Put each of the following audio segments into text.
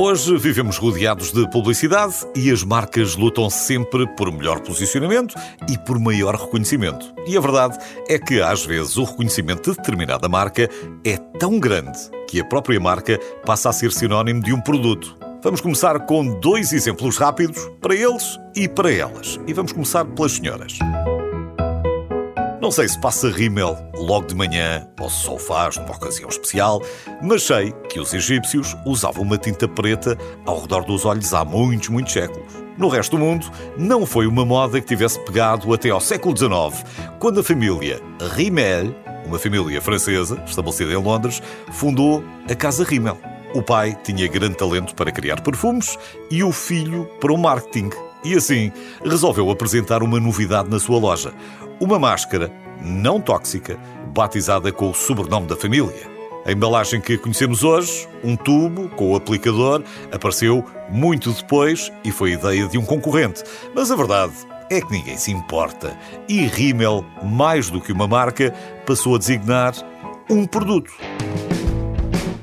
Hoje vivemos rodeados de publicidade e as marcas lutam sempre por melhor posicionamento e por maior reconhecimento. E a verdade é que, às vezes, o reconhecimento de determinada marca é tão grande que a própria marca passa a ser sinónimo de um produto. Vamos começar com dois exemplos rápidos para eles e para elas. E vamos começar pelas senhoras. Não sei se passa rímel logo de manhã ou se só faz numa ocasião especial, mas sei que os egípcios usavam uma tinta preta ao redor dos olhos há muitos, muitos séculos. No resto do mundo, não foi uma moda que tivesse pegado até ao século XIX, quando a família Rimmel, uma família francesa estabelecida em Londres, fundou a Casa Rimmel. O pai tinha grande talento para criar perfumes e o filho para o marketing. E assim, resolveu apresentar uma novidade na sua loja. Uma máscara não tóxica, batizada com o sobrenome da família. A embalagem que conhecemos hoje, um tubo com o aplicador, apareceu muito depois e foi ideia de um concorrente. Mas a verdade é que ninguém se importa. E Rimmel, mais do que uma marca, passou a designar um produto.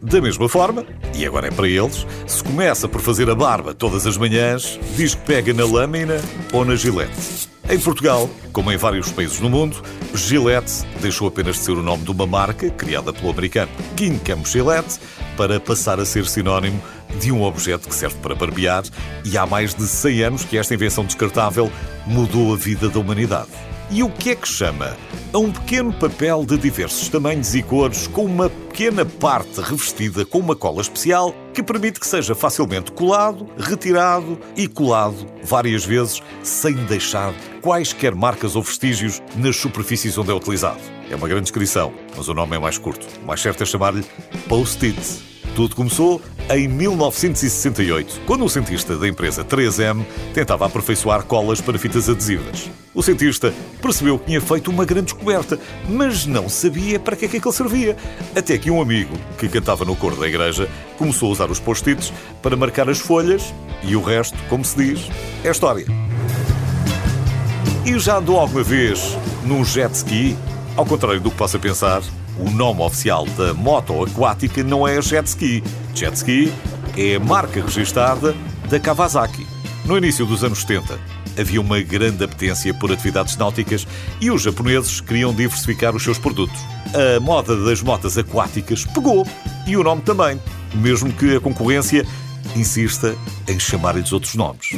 Da mesma forma, e agora é para eles, se começa por fazer a barba todas as manhãs, diz que pega na lâmina ou na gilete. Em Portugal, como em vários países no mundo, Gillette deixou apenas de ser o nome de uma marca criada pelo americano Gingham Gillette para passar a ser sinónimo de um objeto que serve para barbear e há mais de 100 anos que esta invenção descartável mudou a vida da humanidade. E o que é que chama? A um pequeno papel de diversos tamanhos e cores, com uma pequena parte revestida com uma cola especial que permite que seja facilmente colado, retirado e colado várias vezes sem deixar quaisquer marcas ou vestígios nas superfícies onde é utilizado. É uma grande descrição, mas o nome é mais curto. O mais certo é chamar-lhe Post-it. Tudo começou em 1968, quando um cientista da empresa 3M tentava aperfeiçoar colas para fitas adesivas. O cientista percebeu que tinha feito uma grande descoberta, mas não sabia para que é que aquilo servia. Até que um amigo, que cantava no coro da igreja, começou a usar os post-its para marcar as folhas e o resto, como se diz, é história. E já andou alguma vez num jet ski? Ao contrário do que possa pensar, o nome oficial da moto aquática não é jet ski. Jet ski é a marca registada da Kawasaki. No início dos anos 70, havia uma grande apetência por atividades náuticas e os japoneses queriam diversificar os seus produtos. A moda das motas aquáticas pegou e o nome também, mesmo que a concorrência insista em chamar-lhes outros nomes.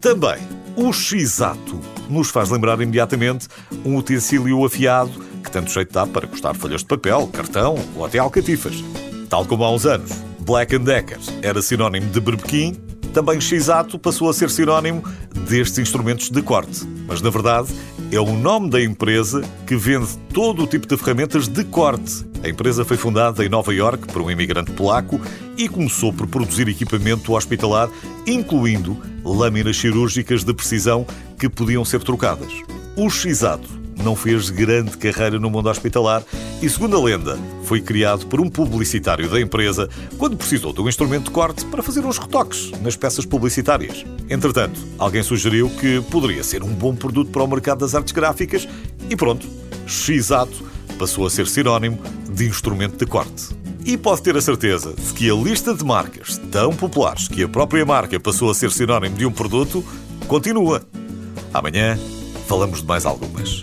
Também, o Shizato nos faz lembrar imediatamente um utensílio afiado que tanto jeito dá para cortar folhas de papel, cartão ou até alcatifas. Tal como há uns anos, Black Decker era sinónimo de berbequim, também Shizato passou a ser sinónimo destes instrumentos de corte. Mas, na verdade, é o nome da empresa que vende todo o tipo de ferramentas de corte. A empresa foi fundada em Nova York por um imigrante polaco e começou por produzir equipamento hospitalar, incluindo lâminas cirúrgicas de precisão que podiam ser trocadas. O Shizato não fez grande carreira no mundo hospitalar e, segundo a lenda, foi criado por um publicitário da empresa quando precisou de um instrumento de corte para fazer uns retoques nas peças publicitárias. Entretanto, alguém sugeriu que poderia ser um bom produto para o mercado das artes gráficas e pronto, X-Ato passou a ser sinónimo de instrumento de corte. E pode ter a certeza de que a lista de marcas tão populares que a própria marca passou a ser sinónimo de um produto continua. Amanhã falamos de mais algumas.